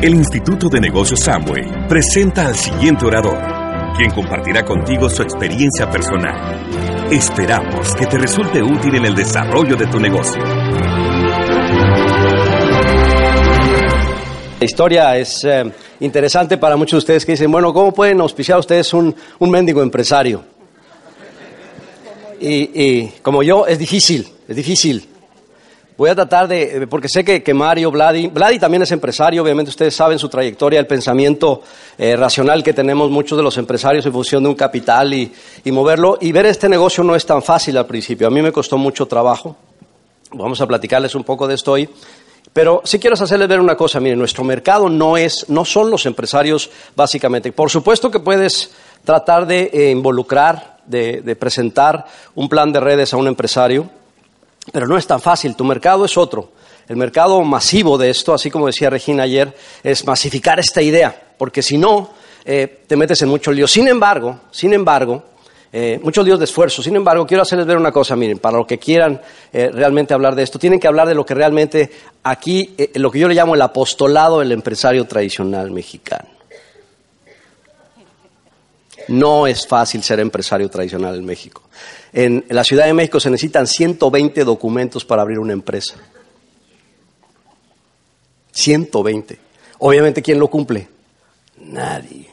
El Instituto de Negocios Samway presenta al siguiente orador, quien compartirá contigo su experiencia personal. Esperamos que te resulte útil en el desarrollo de tu negocio. La historia es eh, interesante para muchos de ustedes que dicen, bueno, ¿cómo pueden auspiciar ustedes un, un mendigo empresario? Y, y como yo, es difícil, es difícil. Voy a tratar de, porque sé que, que Mario, Vladi, Vladi también es empresario, obviamente ustedes saben su trayectoria, el pensamiento eh, racional que tenemos muchos de los empresarios en función de un capital y, y moverlo. Y ver este negocio no es tan fácil al principio, a mí me costó mucho trabajo. Vamos a platicarles un poco de esto hoy. Pero sí quiero hacerles ver una cosa, miren, nuestro mercado no es, no son los empresarios básicamente. Por supuesto que puedes tratar de eh, involucrar, de, de presentar un plan de redes a un empresario, pero no es tan fácil, tu mercado es otro. El mercado masivo de esto, así como decía Regina ayer, es masificar esta idea, porque si no, eh, te metes en mucho lío. Sin embargo, sin embargo, eh, muchos líos de esfuerzo. Sin embargo, quiero hacerles ver una cosa, miren, para los que quieran eh, realmente hablar de esto, tienen que hablar de lo que realmente aquí, eh, lo que yo le llamo el apostolado del empresario tradicional mexicano. No es fácil ser empresario tradicional en México. En la Ciudad de México se necesitan 120 documentos para abrir una empresa. 120. Obviamente, ¿quién lo cumple? Nadie.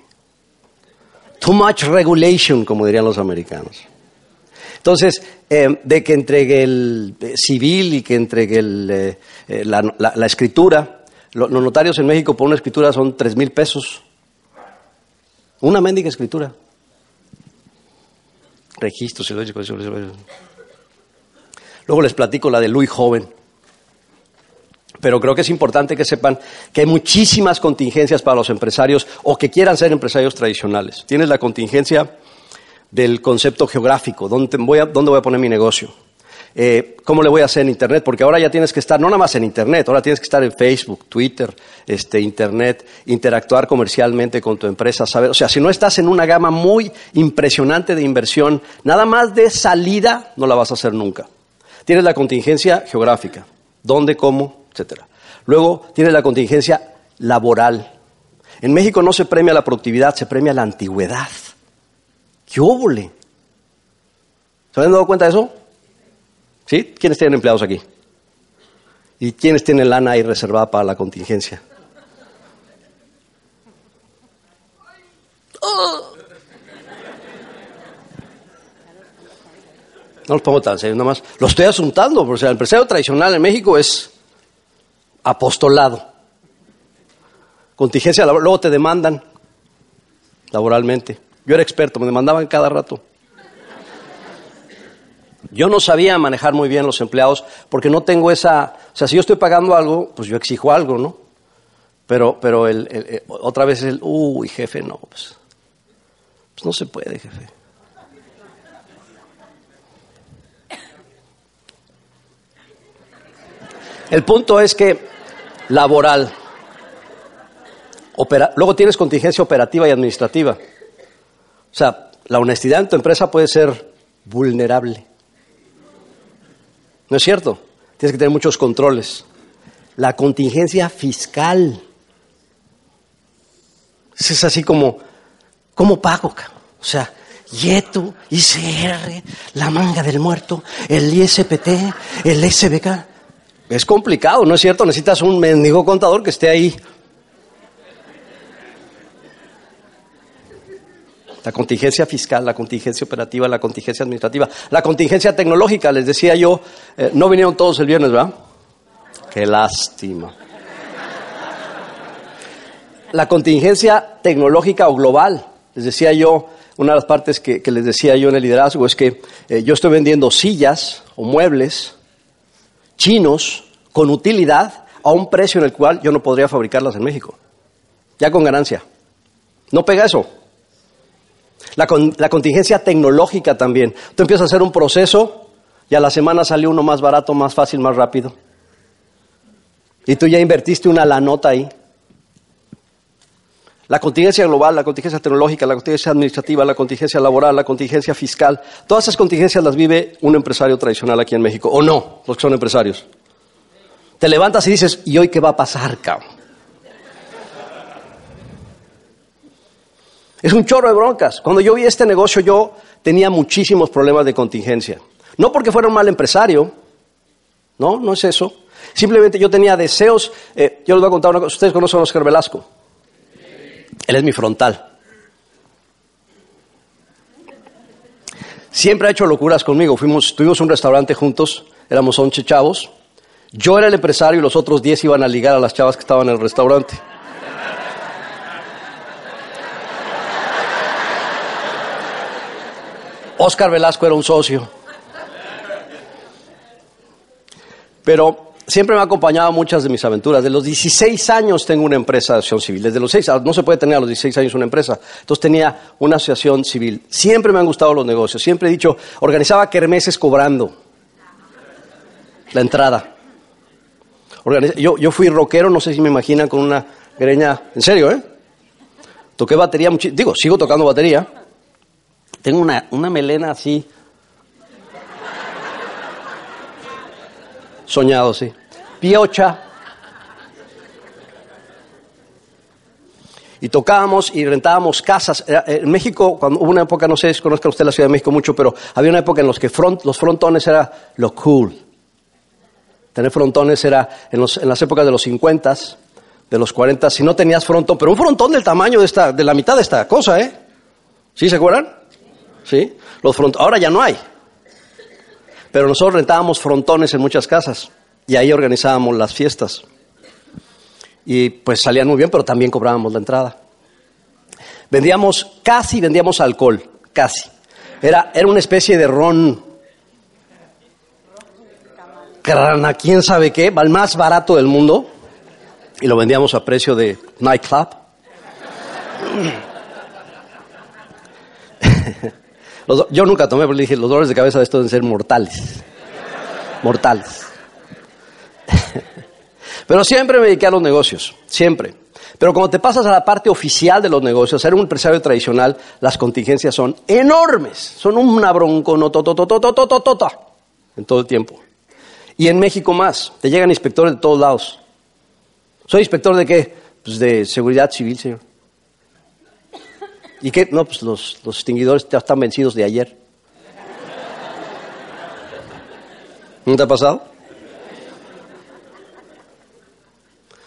Too much regulation, como dirían los americanos. Entonces, eh, de que entregue el eh, civil y que entregue el, eh, la, escritura, lo- los notarios en México por una escritura son tres mil pesos. Una mendiga escritura. Registros. Luego les platico la de Luis Joven. Pero creo que es importante que sepan que hay muchísimas contingencias para los empresarios o que quieran ser empresarios tradicionales. Tienes la contingencia del concepto geográfico, ¿dónde voy a, dónde voy a poner mi negocio? Eh, ¿Cómo le voy a hacer en Internet? Porque ahora ya tienes que estar, no nada más en Internet, ahora tienes que estar en Facebook, Twitter, este, Internet, interactuar comercialmente con tu empresa, saber, o sea, si no estás en una gama muy impresionante de inversión, nada más de salida no la vas a hacer nunca. Tienes la contingencia geográfica, dónde, cómo, etcétera. Luego tienes la contingencia laboral. En México no se premia la productividad, se premia la antigüedad. ¡Qué óvole! ¿Se habían dado cuenta de eso? ¿Sí? ¿Quiénes tienen empleados aquí? ¿Y quiénes tienen lana ahí reservada para la contingencia? No los pongo tan serios, nada más. Lo estoy asuntando, porque el empresario tradicional en México es apostolado. Contingencia laboral, luego te demandan laboralmente. Yo era experto, me demandaban cada rato. Yo no sabía manejar muy bien los empleados porque no tengo esa, o sea, si yo estoy pagando algo, pues yo exijo algo, ¿no? Pero, pero el, otra vez el, uy, jefe, no, pues, pues no se puede, jefe. El punto es que laboral, luego tienes contingencia operativa y administrativa. O sea, la honestidad en tu empresa puede ser vulnerable. ¿No es cierto? Tienes que tener muchos controles. La contingencia fiscal. Es así como, ¿cómo pago? O sea, YETU, ICR, la manga del muerto, el ISPT, el SBK. Es complicado, ¿no es cierto? Necesitas un mendigo contador que esté ahí. La contingencia fiscal, la contingencia operativa, la contingencia administrativa, la contingencia tecnológica, les decía yo, eh, no vinieron todos el viernes, ¿verdad? Qué lástima. La contingencia tecnológica o global, les decía yo, una de las partes que, les decía yo en el liderazgo es que eh, yo estoy vendiendo sillas o muebles chinos con utilidad a un precio en el cual yo no podría fabricarlas en México. ya con ganancia. No pega eso. La, la, contingencia tecnológica también. Tú empiezas a hacer un proceso y a la semana salió uno más barato, más fácil, más rápido. Y tú ya invertiste una la nota ahí. La contingencia global, la contingencia tecnológica, la contingencia administrativa, la contingencia laboral, la contingencia fiscal, todas esas contingencias las vive un empresario tradicional aquí en México, o no, los que son empresarios. Te levantas y dices, ¿y hoy qué va a pasar, cabrón? Es un chorro de broncas. Cuando yo vi este negocio, yo tenía muchísimos problemas de contingencia. No porque fuera un mal empresario, no, no es eso. Simplemente yo tenía deseos. Eh, yo les voy a contar una cosa. Ustedes conocen a Oscar Velasco. Él es mi frontal. Siempre ha hecho locuras conmigo. Fuimos, tuvimos un restaurante juntos, éramos 11 chavos. Yo era el empresario y los otros 10 iban a ligar a las chavas que estaban en el restaurante. Oscar Velasco era un socio. Pero siempre me ha acompañado muchas de mis aventuras. De los 16 años tengo una empresa de asociación civil. Desde los 6, no se puede tener a los 16 años una empresa. Entonces tenía una asociación civil. Siempre me han gustado los negocios. Siempre he dicho, organizaba kermeses cobrando la entrada. yo, yo fui rockero, no sé si me imaginan, con una greña. En serio, ¿eh? Toqué batería, digo, sigo tocando batería. Tengo una, una melena así Soñado, sí. Piocha. Y tocábamos y rentábamos casas. Eh, En México, cuando hubo una época, no sé si conozca usted la Ciudad de México mucho, pero había una época en los que los frontones era lo cool. Tener frontones era en, las épocas de los 50, de los 40, si no tenías frontón, pero un frontón del tamaño de, esta, de la mitad de esta cosa, ¿eh? ¿Sí se acuerdan? Sí. Los ahora ya no hay. Pero nosotros rentábamos frontones en muchas casas y ahí organizábamos las fiestas. Y pues salían muy bien, pero también cobrábamos la entrada. Vendíamos, casi vendíamos alcohol, casi. Era, era una especie de ron. Carana, quién sabe qué, el más barato del mundo. Y lo vendíamos a precio de nightclub. yo nunca tomé, porque dije, los dolores de cabeza de esto deben ser mortales. Mortales. Pero siempre me dediqué a los negocios, siempre. Pero cuando te pasas a la parte oficial de los negocios, ser un empresario tradicional, las contingencias son enormes. Son una bronconototototototota en todo el tiempo. Y en México más. Te llegan inspectores de todos lados. ¿Soy inspector de qué? Pues de seguridad civil, señor. ¿Y qué? No, pues los, los extinguidores ya están vencidos de ayer. ¿No te ha pasado?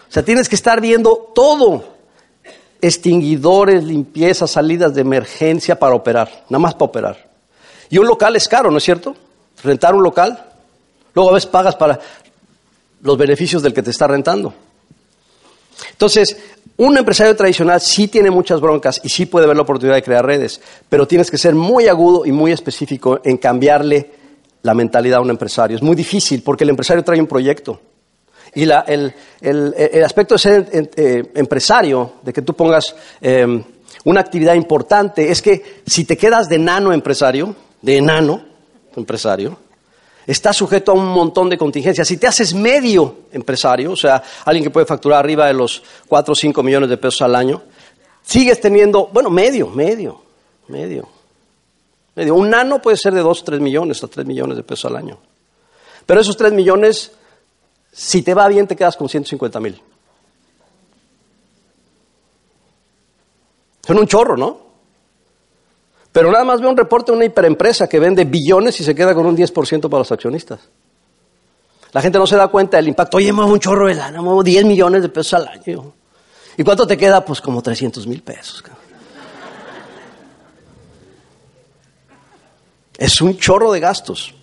O sea, tienes que estar viendo todo. Extinguidores, limpieza, salidas de emergencia para operar, nada más para operar. Y un local es caro, ¿no es cierto? Rentar un local. Luego a veces pagas para los beneficios del que te está rentando. Entonces, un empresario tradicional sí tiene muchas broncas y sí puede ver la oportunidad de crear redes, pero tienes que ser muy agudo y muy específico en cambiarle la mentalidad a un empresario. Es muy difícil porque el empresario trae un proyecto. Y el, aspecto de ser eh, empresario, de que tú pongas em, una actividad importante, es que si te quedas de enano empresario, de enano empresario, está sujeto a un montón de contingencias. Si te haces medio empresario, o sea, alguien que puede facturar arriba de los 4 o 5 millones de pesos al año, sigues teniendo, bueno, medio, medio, medio. medio. Un nano puede ser de 2 o 3 millones o 3 millones de pesos al año. Pero esos 3 millones, si te va bien, te quedas con 150 mil. Son un chorro, ¿no? Pero nada más ve un reporte de una hiperempresa que vende billones y se queda con un 10% para los accionistas. La gente no se da cuenta del impacto. Oye, muevo un chorro de lana, muevo 10 millones de pesos al año. ¿Y cuánto te queda? Pues como 300 mil pesos. Es un chorro de gastos.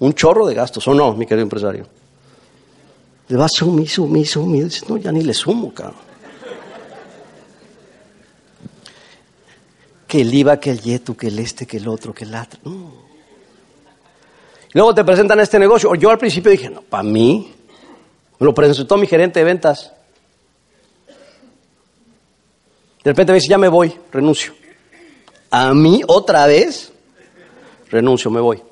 Un chorro de gastos, ¿o no, mi querido empresario? Le vas sumir, sumir, sumir. No, ya ni le sumo, cabrón. El IVA, que el YETU, que el este, que el otro, que el otro. luego te presentan este negocio. Yo al principio dije, no, para mí. Me lo presentó mi gerente de ventas. De repente me dice, ya me voy, renuncio. ¿A mí otra vez? Renuncio, me voy.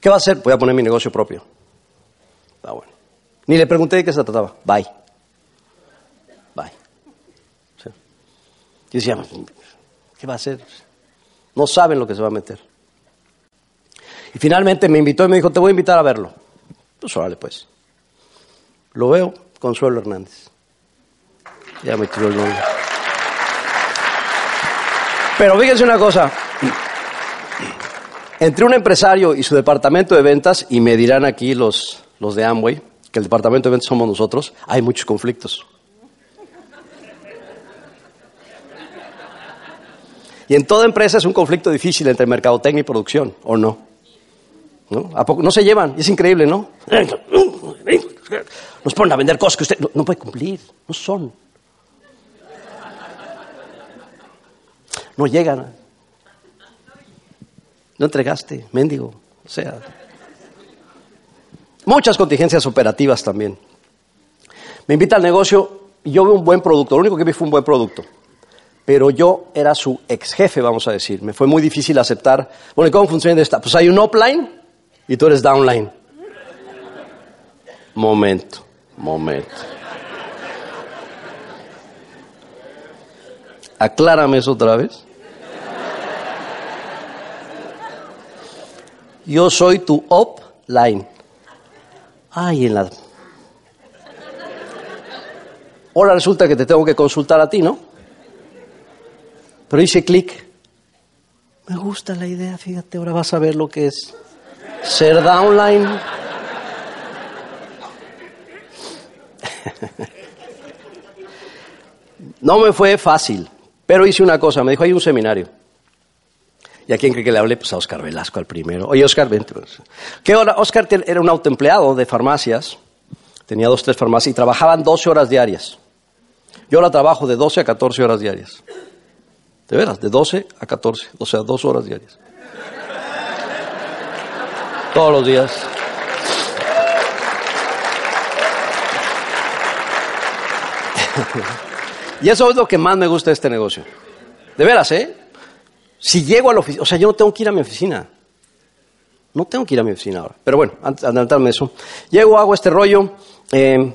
¿Qué va a hacer? Voy a poner mi negocio propio. Ah, bueno. Ni le pregunté de qué se trataba. Bye. Bye. Sí. Y decía, ¿qué va a hacer? No saben lo que se va a meter. Y finalmente me invitó y me dijo, te voy a invitar a verlo. Pues órale, pues. Lo veo, Consuelo Hernández. Ya me tiró el nombre. Pero fíjense una cosa. Entre un empresario y su departamento de ventas, y me dirán aquí los, los de Amway, que el departamento de ventas somos nosotros, hay muchos conflictos. Y en toda empresa es un conflicto difícil entre mercadotecnia y producción, ¿o no? ¿No? ¿A poco? no se llevan, es increíble, ¿no? Nos ponen a vender cosas que usted no, no puede cumplir, no son. No llegan. No entregaste, mendigo. O sea, muchas contingencias operativas también. Me invita al negocio y yo veo un buen producto. Lo único que vi fue un buen producto. Pero yo era su ex jefe, vamos a decir. Me fue muy difícil aceptar. Bueno, ¿y cómo funciona esta? Pues hay un upline y tú eres downline. Momento, momento. Aclárame eso otra vez. Yo soy tu upline. Ay, en la. Ahora resulta que te tengo que consultar a ti, ¿no? Pero hice clic. Me gusta la idea, fíjate, ahora vas a ver lo que es ser downline. No me fue fácil, pero hice una cosa. Me dijo, hay un seminario. ¿Y a quién cree que le hablé? Pues a Oscar Velasco, al primero. Oye, Oscar, vente. ¿Qué hora? Oscar era un autoempleado de farmacias. Tenía dos, tres farmacias y trabajaban 12 horas diarias. Yo ahora trabajo de 12 a 14 horas diarias. De veras, de 12 a 14. O sea, dos horas diarias. Todos los días. y eso es lo que más me gusta de este negocio. De veras, ¿eh? Si llego a la oficina, o sea, yo no tengo que ir a mi oficina. No tengo que ir a mi oficina ahora. Pero bueno, antes de adelantarme eso. Llego, hago este rollo, eh,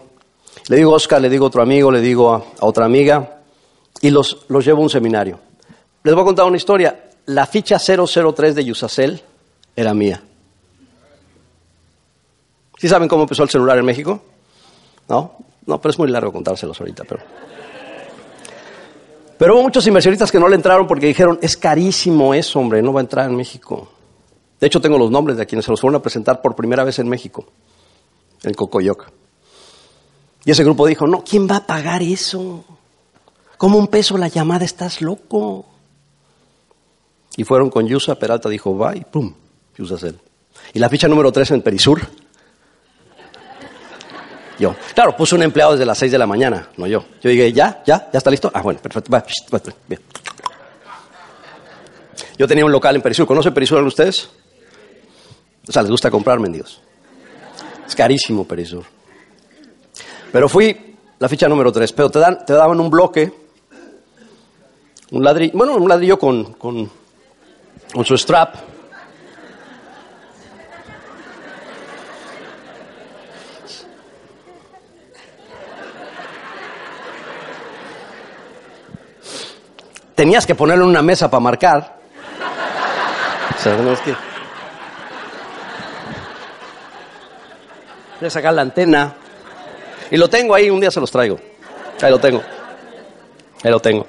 le digo a Oscar, le digo a otro amigo, le digo a, a otra amiga, y los, los llevo a un seminario. Les voy a contar una historia. La ficha 003 de Yusacel era mía. ¿Sí saben cómo empezó el celular en México? ¿No? No, pero es muy largo contárselos ahorita, pero... Pero hubo muchos inversionistas que no le entraron porque dijeron, es carísimo eso, hombre, no va a entrar en México. De hecho, tengo los nombres de quienes se los fueron a presentar por primera vez en México, en Cocoyoc. Y ese grupo dijo, no, ¿quién va a pagar eso? ¿Cómo un peso la llamada? Estás loco. Y fueron con Yusa, Peralta dijo, va y pum, Yusacel. Y la ficha número 3 en Perisur, yo. Claro, puse un empleado desde las 6 de la mañana, no yo. Yo dije, ¿ya? ¿Ya? ¿Ya está listo? Ah, bueno, perfecto. Va, bien. Yo tenía un local en Perisur. ¿Conocen Perisur ustedes? O sea, les gusta comprar mendigos. Es carísimo Perisur. Pero fui la ficha número 3. Pero te, dan, te daban un bloque, un ladrillo, bueno, un ladrillo con, con, con su strap. tenías que ponerlo en una mesa para marcar. O sea, es que... Voy a sacar la antena. Y lo tengo ahí, un día se los traigo. Ahí lo tengo. Ahí lo tengo.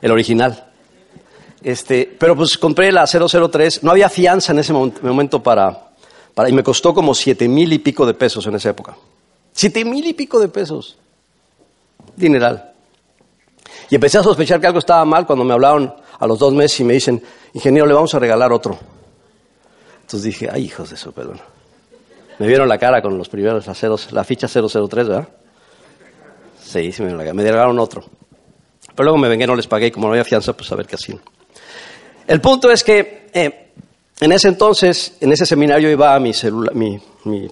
El original. Este, pero pues compré la 003. No había fianza en ese momento para, para y me costó como siete mil y pico de pesos en esa época. Siete mil y pico de pesos. Dineral. Y empecé a sospechar que algo estaba mal cuando me hablaron a los dos meses y me dicen, ingeniero, le vamos a regalar otro. Entonces dije, ay, hijos de eso, perdón. Me vieron la cara con los primeros aceros, la ficha 003, ¿verdad? Sí, sí me vieron la cara. Me regalaron otro. Pero luego me vengué, no les pagué y como no había fianza, pues a ver qué hacían. El punto es que eh, en ese entonces, en ese seminario iba a mi celular, mi, mi,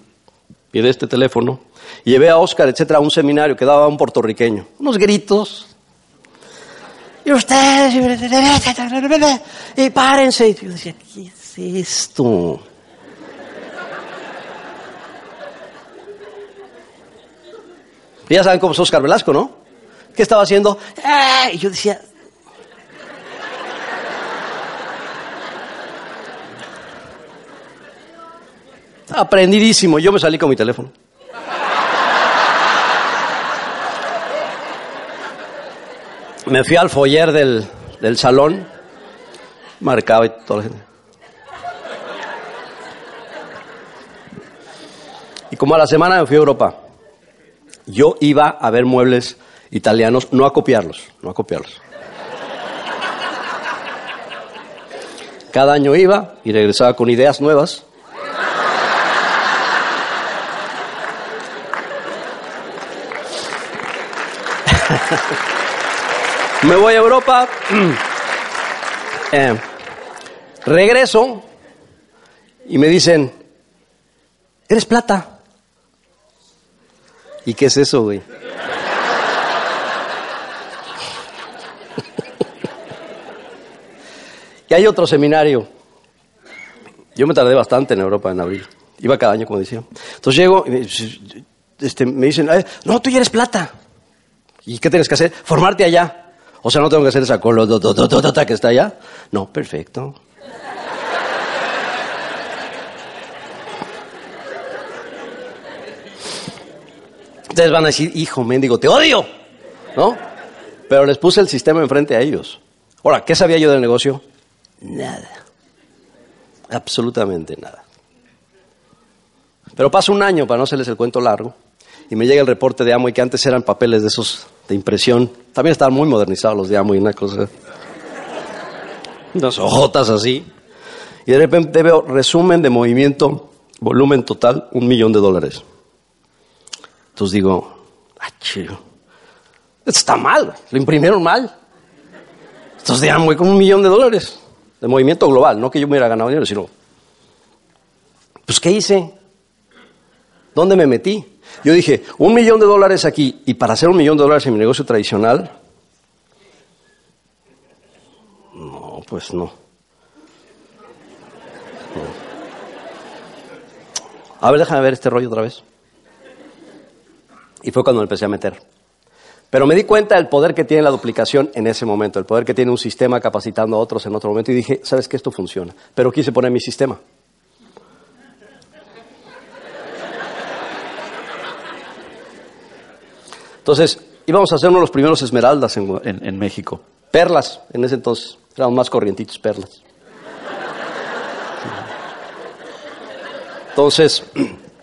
de este teléfono, y llevé a Oscar, etcétera, a un seminario que daba un puertorriqueño. Unos gritos, y ustedes, y párense. Y yo decía, ¿qué es esto? Ya saben cómo es Oscar Velasco, ¿no? ¿Qué estaba haciendo? ¡Ah! Y yo decía... Aprendidísimo. Yo me salí con mi teléfono. Me fui al foyer del, del salón, marcaba y toda la gente. Y como a la semana me fui a Europa, yo iba a ver muebles italianos, no a copiarlos, no a copiarlos. Cada año iba y regresaba con ideas nuevas. Me voy a Europa, eh, regreso y me dicen, eres plata. ¿Y qué es eso, güey? y hay otro seminario. Yo me tardé bastante en Europa en abril. Iba cada año, como decía. Entonces llego y me, este, me dicen, no, tú ya eres plata. ¿Y qué tienes que hacer? Formarte allá. O sea, no tengo que hacer esa colo que está allá. No, perfecto. Ustedes van a decir, hijo mendigo, te odio. ¿No? Pero les puse el sistema enfrente a ellos. Ahora, ¿qué sabía yo del negocio? Nada. Absolutamente nada. Pero pasa un año, para no hacerles el cuento largo, y me llega el reporte de Amo y que antes eran papeles de esos de impresión. También estaban muy modernizados los de Amo y una cosa. Unas hojotas así. Y de repente veo resumen de movimiento, volumen total, un millón de dólares. Entonces digo, ah, chido. Esto está mal, lo imprimieron mal. Entonces de Amo con un millón de dólares de movimiento global, no que yo me hubiera ganado dinero, sino, pues ¿qué hice? ¿Dónde me metí? Yo dije, un millón de dólares aquí y para hacer un millón de dólares en mi negocio tradicional, no, pues no. A ver, déjame ver este rollo otra vez. Y fue cuando me empecé a meter. Pero me di cuenta del poder que tiene la duplicación en ese momento, el poder que tiene un sistema capacitando a otros en otro momento. Y dije, ¿sabes qué? Esto funciona. Pero quise poner mi sistema. Entonces, íbamos a hacer uno de los primeros esmeraldas en, México. Perlas, en ese entonces. Éramos más corrientitos, perlas. Entonces,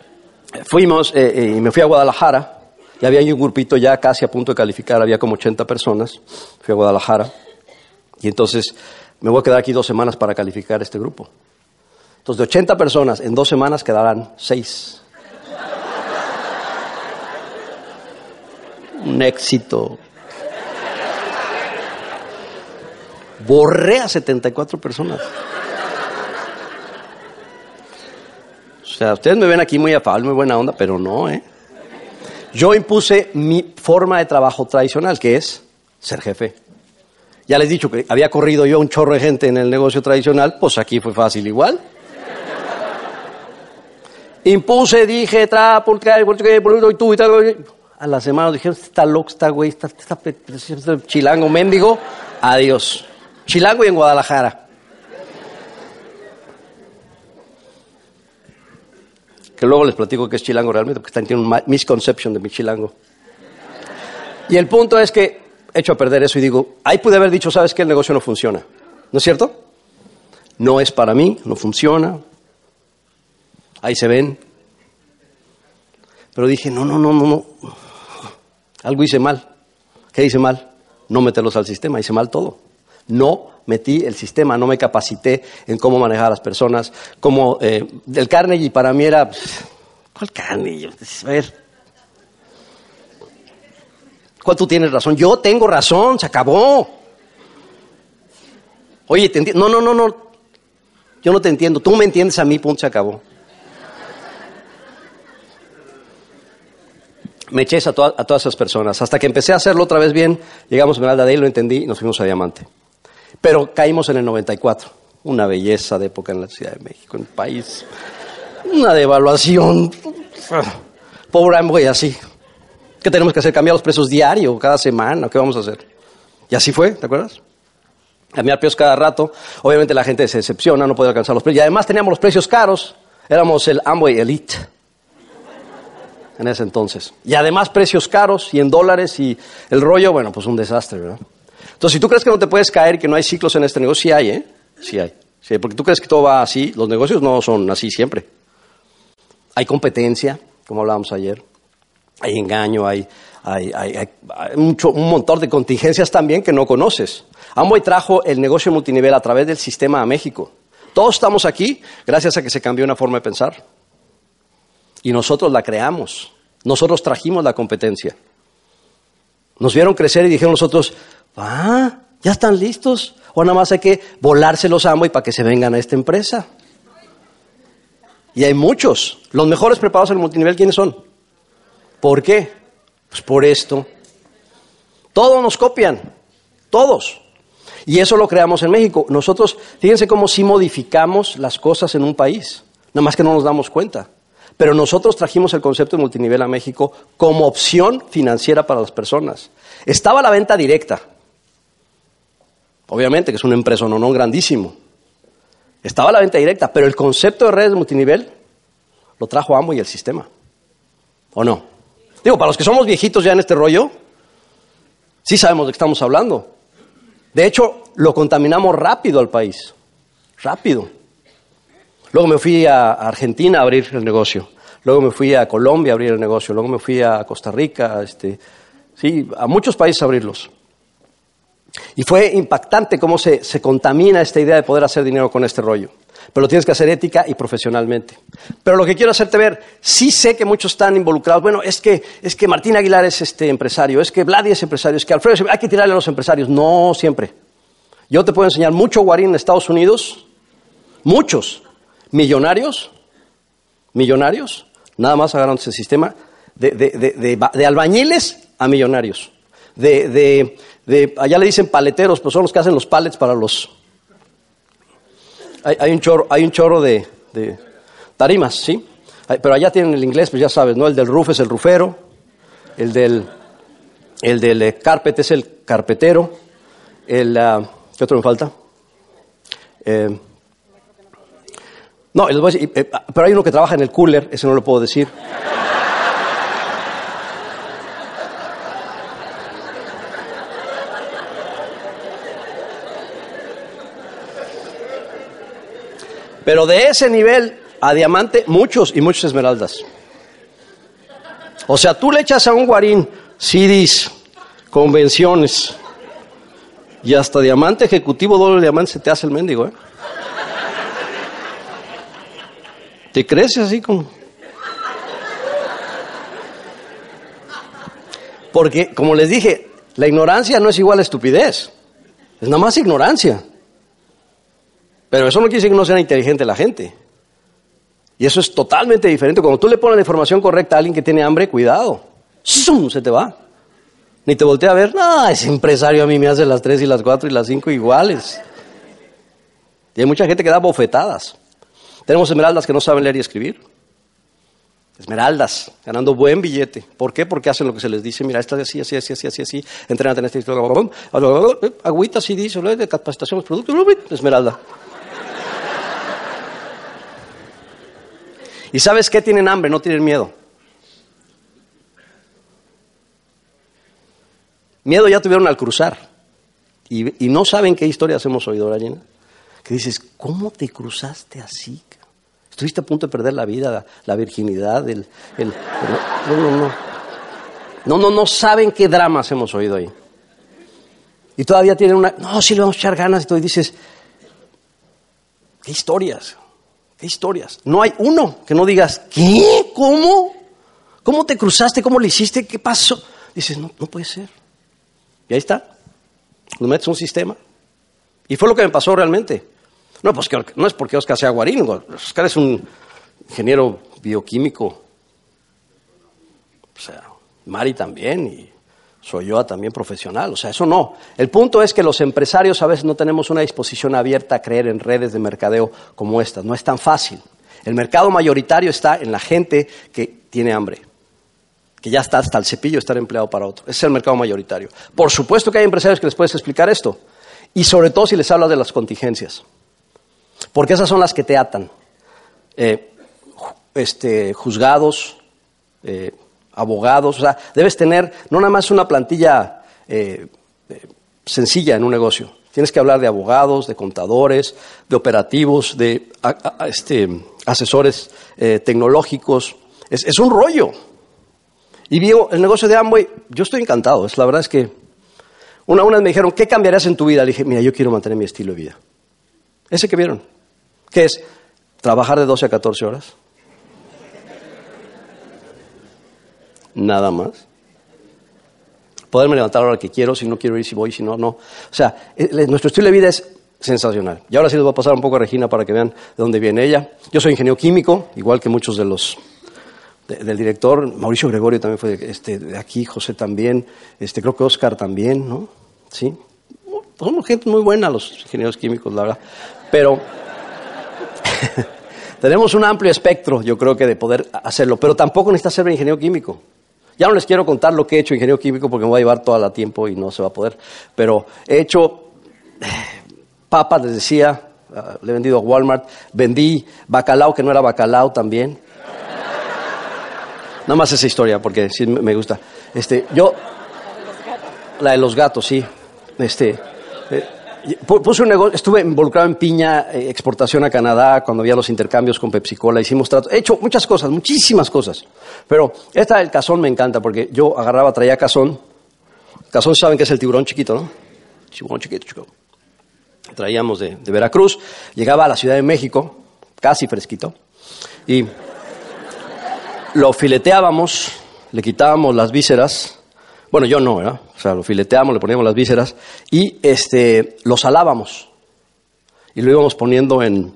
fuimos eh, eh, y me fui a Guadalajara. Y había un grupito ya casi a punto de calificar, había como 80 personas. Fui a Guadalajara. Y entonces me voy a quedar aquí dos semanas para calificar este grupo. Entonces, de 80 personas, en dos semanas quedarán seis. Un éxito. Borré a 74 personas. O sea, ustedes me ven aquí muy afable, muy buena onda, pero no, ¿eh? Yo impuse mi forma de trabajo tradicional, que es ser jefe. Ya les he dicho que había corrido yo un chorro de gente en el negocio tradicional, pues aquí fue fácil igual. Impuse, dije, tra, y tú y a la semana dijeron, está loco, está güey, está, chilango, mendigo, adiós. Chilango y en Guadalajara. Que luego les platico que es chilango realmente, porque están, tienen una misconception de mi chilango. Y el punto es que he hecho a perder eso y digo, ahí pude haber dicho, sabes que el negocio no funciona. ¿No es cierto? No es para mí, no funciona. Ahí se ven. Pero dije, no, no, no, no, no. Algo hice mal. ¿Qué hice mal? No meterlos al sistema, hice mal todo. No metí el sistema, no me capacité en cómo manejar a las personas. Como eh, el Carnegie para mí era, ¿cuál Carnegie? A ver, ¿cuál tú tienes razón? Yo tengo razón, se acabó. Oye, te no, no, no, no. Yo no te entiendo. Tú me entiendes a mí, punto, se acabó. Me eché a, toda- a todas esas personas. Hasta que empecé a hacerlo otra vez bien, llegamos a Esmeralda ahí, lo entendí y nos fuimos a Diamante. Pero caímos en el 94. Una belleza de época en la Ciudad de México, en el país. Una devaluación. Pobre Amway, así. ¿Qué tenemos que hacer? ¿Cambiar los precios diario, cada semana? ¿Qué vamos a hacer? Y así fue, ¿te acuerdas? Cambiar precios cada rato. Obviamente la gente se decepciona, no puede alcanzar los precios. Y además teníamos los precios caros. Éramos el Amway Elite en ese entonces. Y además precios caros y en dólares y el rollo, bueno, pues un desastre, ¿verdad? Entonces, si tú crees que no te puedes caer que no hay ciclos en este negocio, sí hay, ¿eh? Sí hay. Sí porque tú crees que todo va así, los negocios no son así siempre. Hay competencia, como hablábamos ayer. Hay engaño, hay, hay- hay- hay mucho, un montón de contingencias también que no conoces. Amway trajo el negocio multinivel a través del sistema a México. Todos estamos aquí gracias a que se cambió una forma de pensar. Y nosotros la creamos. Nosotros trajimos la competencia. Nos vieron crecer y dijeron nosotros, ah, ya están listos. O nada más hay que volárselos a Amway para que se vengan a esta empresa. Y hay muchos. Los mejores preparados en el multinivel, ¿quiénes son? ¿Por qué? Pues por esto. Todos nos copian. Todos. Y eso lo creamos en México. Nosotros, fíjense cómo sí modificamos las cosas en un país. Nada más que no nos damos cuenta. Pero nosotros trajimos el concepto de multinivel a México como opción financiera para las personas. Estaba la venta directa. Obviamente que es una empresa no, no grandísimo. Estaba la venta directa, pero el concepto de redes multinivel lo trajo Amo y el sistema. ¿O no? Digo, para los que somos viejitos ya en este rollo, sí sabemos de qué estamos hablando. De hecho, lo contaminamos rápido al país. Rápido. Luego me fui a Argentina a abrir el negocio. Luego me fui a Colombia a abrir el negocio. Luego me fui a Costa Rica, este, sí, a muchos países a abrirlos. Y fue impactante cómo se, se contamina esta idea de poder hacer dinero con este rollo. Pero lo tienes que hacer ética y profesionalmente. Pero lo que quiero hacerte ver, sí sé que muchos están involucrados. Bueno, es que, es que Martín Aguilar es este empresario, es que Vladi es empresario, es que Alfredo, es- hay que tirarle a los empresarios. No siempre. Yo te puedo enseñar mucho guarín en Estados Unidos, muchos millonarios, millonarios, nada más agarran ese sistema, de, de- de- de ba- de albañiles a millonarios. De, allá le dicen paleteros, pues son los que hacen los palets para los... Hay, hay un chorro, hay un chorro de, tarimas, ¿sí? Pero allá tienen el inglés, pues ya sabes, ¿no? El del roof es el rufero, el del, el del eh, carpet es el carpetero, el... ah, ¿Qué otro me falta? Eh, no, eh, pero hay uno que trabaja en el cooler, ese no lo puedo decir. Pero de ese nivel a diamante, muchos y muchos esmeraldas. O sea, tú le echas a un guarín CDs, convenciones, y hasta diamante ejecutivo doble diamante se te hace el mendigo, ¿eh? Te crece así como... Porque, como les dije, la ignorancia no es igual a estupidez. Es nada más ignorancia. Pero eso no quiere decir que no sea inteligente la gente. Y eso es totalmente diferente. Cuando tú le pones la información correcta a alguien que tiene hambre, cuidado. ¡Zum! Se te va. Ni te voltea a ver. No, ese empresario a mí me hace las tres y las cuatro y las cinco iguales. Y hay mucha gente que da bofetadas. Tenemos esmeraldas que no saben leer y escribir. Esmeraldas, ganando buen billete. ¿Por qué? Porque hacen lo que se les dice. Mira, esta es así, así, así, así, así, así. Entrenate en este... Agüita, sí dice, de capacitación, los productos. Esmeralda. ¿Y sabes qué? Tienen hambre, no tienen miedo. Miedo ya tuvieron al cruzar. Y, no saben qué historias hemos oído, ¿verdad? Que dices, ¿cómo te cruzaste así? Estuviste a punto de perder la vida, la, virginidad, el, No, no, no. No, no, no saben qué dramas hemos oído ahí. Y todavía tienen una... No, sí le vamos a echar ganas y. Y dices, ¿qué historias? ¿Qué historias? No hay uno que no digas, ¿qué? ¿Cómo? ¿Cómo te cruzaste? ¿Cómo le hiciste? ¿Qué pasó? Dices, no, no puede ser. Y ahí está. Lo metes un sistema. Y fue lo que me pasó realmente. No, pues que, no es porque Oscar sea guarín. Oscar es un ingeniero bioquímico. O sea, Mari también, y soy yo también profesional. O sea, eso no. El punto es que los empresarios a veces no tenemos una disposición abierta a creer en redes de mercadeo como estas. No es tan fácil. El mercado mayoritario está en la gente que tiene hambre, que ya está hasta el cepillo estar empleado para otro. Ese es el mercado mayoritario. Por supuesto que hay empresarios que les puedes explicar esto. Y sobre todo si les hablas de las contingencias. Porque esas son las que te atan. Eh, este, juzgados, eh, abogados, o sea, debes tener no nada más una plantilla eh, sencilla en un negocio. Tienes que hablar de abogados, de contadores, de operativos, de este, asesores tecnológicos. Es, un rollo. Y vio el negocio de Amway, yo estoy encantado. Es, la verdad es que una, una me dijeron, ¿qué cambiarás en tu vida? Le dije, mira, yo quiero mantener mi estilo de vida. Ese que vieron. ¿Qué es? Trabajar de 12 a 14 horas. Nada más. Poderme levantar a la hora que quiero, si no quiero ir, si voy, si no, no. O sea, eh, nuestro estilo de vida es sensacional. Y ahora sí les voy a pasar un poco a Regina para que vean de dónde viene ella. Yo soy ingeniero químico, igual que muchos de los del director. Mauricio Gregorio también fue este, de aquí, José también, este, creo que Oscar también, ¿no? Sí. Somos gente muy buena los ingenieros químicos, la verdad. Pero tenemos un amplio espectro, yo creo que de poder hacerlo, pero tampoco necesita ser ingeniero químico. Ya no les quiero contar lo que he hecho ingeniero químico porque me va a llevar todo el tiempo y no se va a poder, pero he hecho papas, les decía, ah, le he vendido a Walmart, vendí bacalao que no era bacalao también. Nada más esa historia porque sí me gusta. Este, yo, la de los gatos, sí. Este, Puse un negocio, estuve involucrado en piña, eh, exportación a Canadá, cuando había los intercambios con Pepsi Cola, hicimos tratos, he hecho muchas cosas, muchísimas cosas. Pero esta del cazón me encanta porque yo agarraba, traía cazón. Cazón saben que es el tiburón chiquito, ¿no? Tiburón chiquito, chico. Traíamos de Veracruz, llegaba a la Ciudad de México, casi fresquito, y lo fileteábamos, le quitábamos las vísceras, bueno, yo no, ¿verdad? O sea, lo fileteamos, le poníamos las vísceras y este, lo salábamos. Y lo íbamos poniendo en,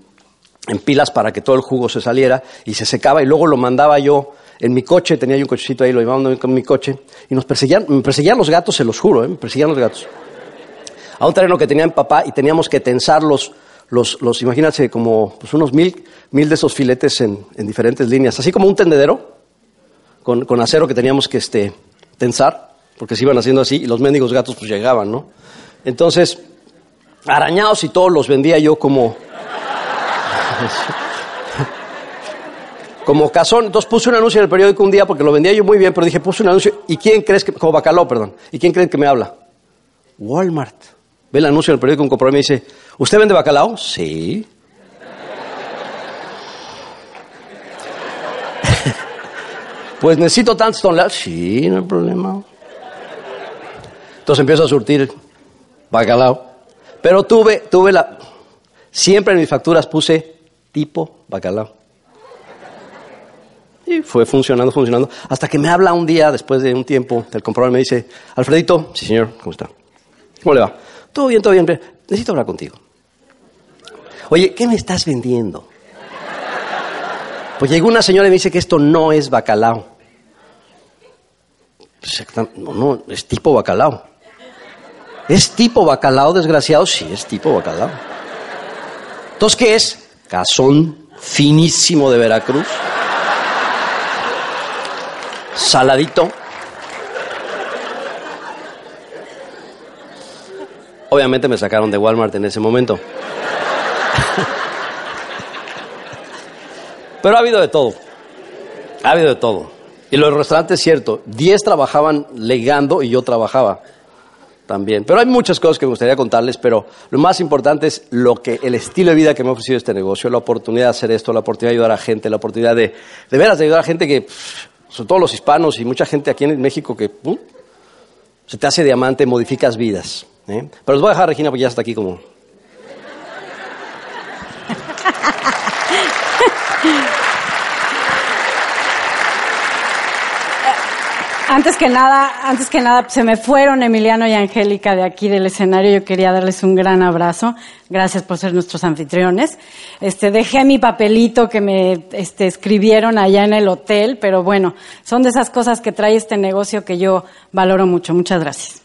pilas para que todo el jugo se saliera y se secaba y luego lo mandaba yo en mi coche, tenía yo un cochecito ahí, lo llevaba con mi coche y nos perseguían, me perseguían los gatos, se los juro, ¿eh? me perseguían los gatos. A un terreno que tenía mi papá y teníamos que tensar los, los, los imagínate, como pues unos mil, mil de esos filetes en, en diferentes líneas, así como un tendedero con, con acero que teníamos que este, tensar porque se iban haciendo así y los mendigos gatos pues llegaban, ¿no? Entonces, arañados y todos los vendía yo como... como cazón. Entonces puse un anuncio en el periódico un día porque lo vendía yo muy bien, pero dije, puse un anuncio. ¿Y quién crees que.? Como bacalao, perdón. ¿Y quién creen que me habla? Walmart. Ve el anuncio en el periódico, un comprador y me dice, ¿usted vende bacalao? Sí. pues necesito tantos toneladas. Sí, no hay problema. Entonces empiezo a surtir bacalao. Pero tuve, tuve la... Siempre en mis facturas puse tipo bacalao. Y fue funcionando, funcionando. Hasta que me habla un día, después de un tiempo, del comprador me dice, Alfredito, sí señor, ¿cómo está? ¿Cómo le va? Todo bien, todo bien. Necesito hablar contigo. Oye, ¿qué me estás vendiendo? Pues llegó una señora y me dice que esto no es bacalao. No, no, es tipo bacalao. ¿Es tipo bacalao, desgraciado? Sí, es tipo bacalao. Entonces, ¿qué es? Cazón finísimo de Veracruz. Saladito. Obviamente me sacaron de Walmart en ese momento. Pero ha habido de todo. Ha habido de todo. Y los restaurantes, cierto, diez trabajaban legando y yo trabajaba también. Pero hay muchas cosas que me gustaría contarles, pero lo más importante es lo que el estilo de vida que me ha ofrecido este negocio, la oportunidad de hacer esto, la oportunidad de ayudar a gente, la oportunidad de, de veras, de ayudar a gente que, sobre todo los hispanos y mucha gente aquí en México que se te hace diamante, modificas vidas. ¿eh? Pero los voy a dejar, Regina, porque ya está aquí como... antes que nada, antes que nada, se me fueron Emiliano y Angélica de aquí del escenario. Yo quería darles un gran abrazo. Gracias por ser nuestros anfitriones. Este, dejé mi papelito que me este, escribieron allá en el hotel, pero bueno, son de esas cosas que trae este negocio que yo valoro mucho. Muchas gracias.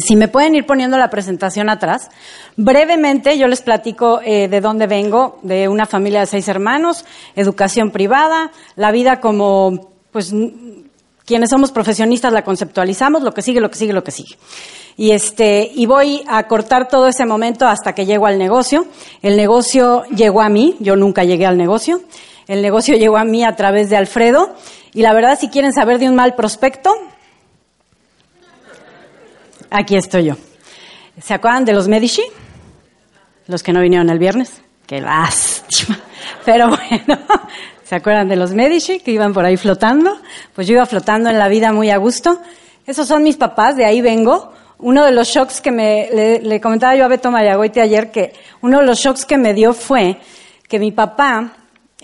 Si me pueden ir poniendo la presentación atrás, brevemente yo les platico eh, de dónde vengo, de una familia de seis hermanos, educación privada, la vida como, pues, quienes somos profesionistas la conceptualizamos, lo que sigue, lo que sigue, lo que sigue. Y este, y voy a cortar todo ese momento hasta que llego al negocio. El negocio llegó a mí, yo nunca llegué al negocio. El negocio llegó a mí a través de Alfredo. Y la verdad, si quieren saber de un mal prospecto, Aquí estoy yo. ¿Se acuerdan de los Medici? Los que no vinieron el viernes. Qué lástima. Pero bueno, ¿se acuerdan de los Medici que iban por ahí flotando? Pues yo iba flotando en la vida muy a gusto. Esos son mis papás, de ahí vengo. Uno de los shocks que me, le, comentaba yo a Beto Mayagoite ayer que uno de los shocks que me dio fue que mi papá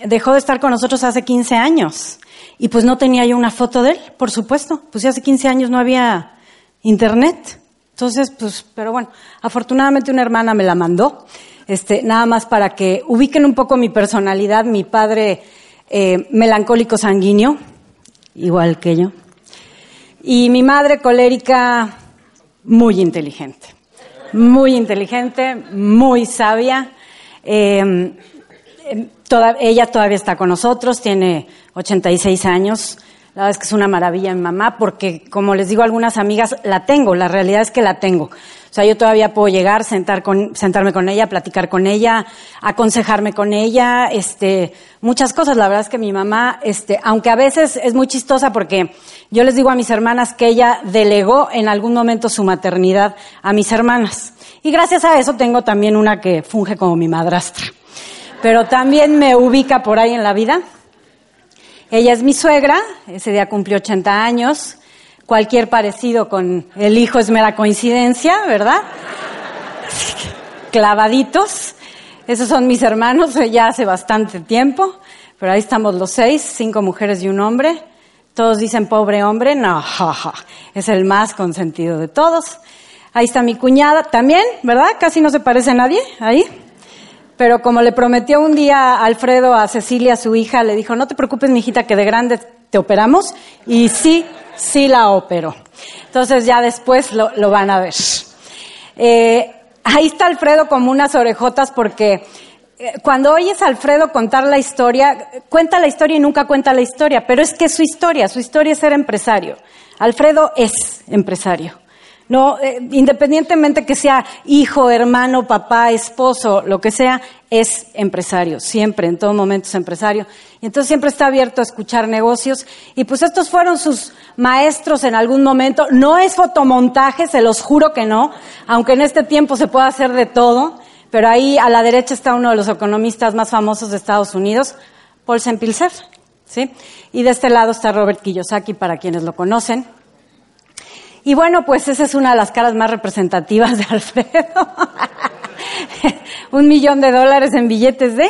dejó de estar con nosotros hace 15 años. Y pues no tenía yo una foto de él, por supuesto. Pues hace 15 años no había internet. Entonces, pues, pero bueno, afortunadamente una hermana me la mandó, este, nada más para que ubiquen un poco mi personalidad, mi padre eh, melancólico sanguíneo, igual que yo, y mi madre colérica muy inteligente, muy inteligente, muy sabia. Em, em, ella todavía está con nosotros, tiene 86 años. La verdad es que es una maravilla mi mamá porque, como les digo a algunas amigas, la tengo, la realidad es que la tengo. O sea, yo todavía puedo llegar, sentar con, sentarme con ella, platicar con ella, aconsejarme con ella, este, muchas cosas. La verdad es que mi mamá, este, aunque a veces es muy chistosa porque yo les digo a mis hermanas que ella delegó en algún momento su maternidad a mis hermanas. Y gracias a eso tengo también una que funge como mi madrastra. Pero también me ubica por ahí en la vida. Ella es mi suegra, ese día cumplió 80 años. Cualquier parecido con el hijo es mera coincidencia, ¿verdad? Clavaditos. Esos son mis hermanos ya hace bastante tiempo, pero ahí estamos los seis, cinco mujeres y un hombre. Todos dicen pobre hombre, no, es el más consentido de todos. Ahí está mi cuñada también, ¿verdad? Casi no se parece a nadie ahí pero como le prometió un día Alfredo a Cecilia, su hija, le dijo, no te preocupes, mijita, que de grande te operamos. Y sí, sí la operó. Entonces ya después lo, van a ver. Eh, ahí está Alfredo como unas orejotas porque eh, cuando oyes a Alfredo contar la historia, cuenta la historia y nunca cuenta la historia, pero es que su historia, su historia es ser empresario. Alfredo es empresario. No, eh, independientemente que sea hijo, hermano, papá, esposo, lo que sea, es empresario, siempre, en todo momento es empresario. Y entonces siempre está abierto a escuchar negocios. Y pues estos fueron sus maestros en algún momento. No es fotomontaje, se los juro que no, aunque en este tiempo se puede hacer de todo. Pero ahí a la derecha está uno de los economistas más famosos de Estados Unidos, Paul Sempilser. ¿sí? Y de este lado está Robert Kiyosaki, para quienes lo conocen. Y bueno, pues esa es una de las caras más representativas de Alfredo. Un millón de dólares en billetes de?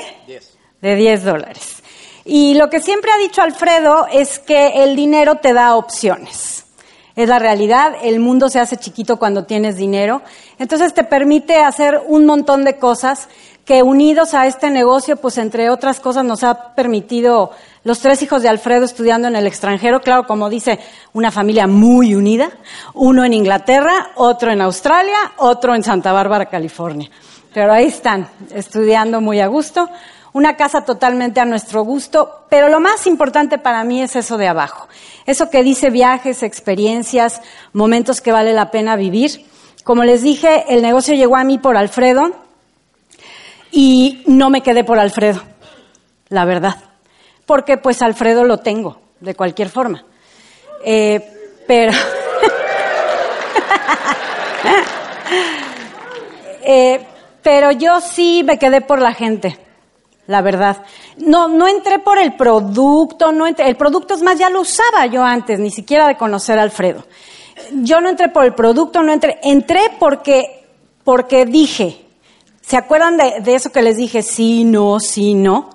De 10 dólares. Y lo que siempre ha dicho Alfredo es que el dinero te da opciones. Es la realidad, el mundo se hace chiquito cuando tienes dinero. Entonces te permite hacer un montón de cosas que unidos a este negocio, pues entre otras cosas nos ha permitido los tres hijos de Alfredo estudiando en el extranjero, claro, como dice, una familia muy unida, uno en Inglaterra, otro en Australia, otro en Santa Bárbara, California. Pero ahí están, estudiando muy a gusto, una casa totalmente a nuestro gusto, pero lo más importante para mí es eso de abajo, eso que dice viajes, experiencias, momentos que vale la pena vivir. Como les dije, el negocio llegó a mí por Alfredo y no me quedé por Alfredo, la verdad porque pues Alfredo lo tengo, de cualquier forma. Eh, pero... Eh, pero yo sí me quedé por la gente, la verdad. No, no entré por el producto, no entré, el producto es más, ya lo usaba yo antes, ni siquiera de conocer a Alfredo. Yo no entré por el producto, no entré, entré porque, porque dije, ¿se acuerdan de, de eso que les dije? Sí, no, sí, no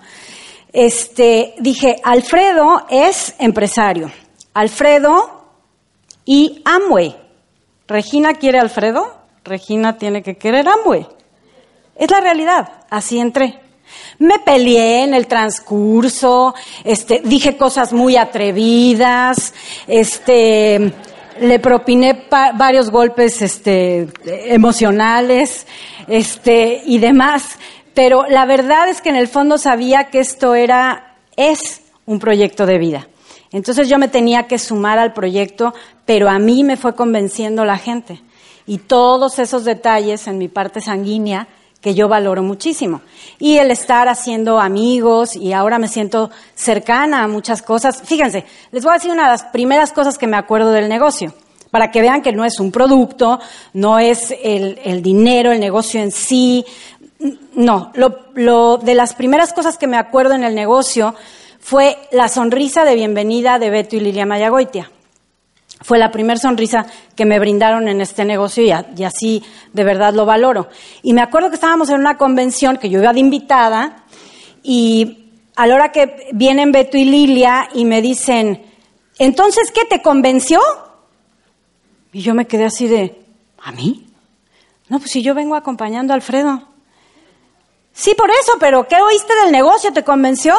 este, dije, Alfredo es empresario. Alfredo y Amway. Regina quiere Alfredo, Regina tiene que querer Amway. Es la realidad, así entré. Me peleé en el transcurso, este, dije cosas muy atrevidas, este, le propiné varios golpes, este, emocionales, este, y demás. Pero la verdad es que en el fondo sabía que esto era, es un proyecto de vida. Entonces yo me tenía que sumar al proyecto, pero a mí me fue convenciendo la gente. Y todos esos detalles en mi parte sanguínea que yo valoro muchísimo. Y el estar haciendo amigos y ahora me siento cercana a muchas cosas. Fíjense, les voy a decir una de las primeras cosas que me acuerdo del negocio, para que vean que no es un producto, no es el, dinero, el negocio en sí. No, lo, de las primeras cosas que me acuerdo en el negocio fue la sonrisa de bienvenida de Beto y Lilia Mayagoitia. Fue la primera sonrisa que me brindaron en este negocio y, así de verdad lo valoro. Y me acuerdo que estábamos en una convención que yo iba de invitada y a la hora que vienen Beto y Lilia y me dicen, entonces, ¿qué te convenció? Y yo me quedé así de, ¿a mí? No, pues si yo vengo acompañando a Alfredo. Sí, por eso, pero ¿qué oíste del negocio? ¿Te convenció?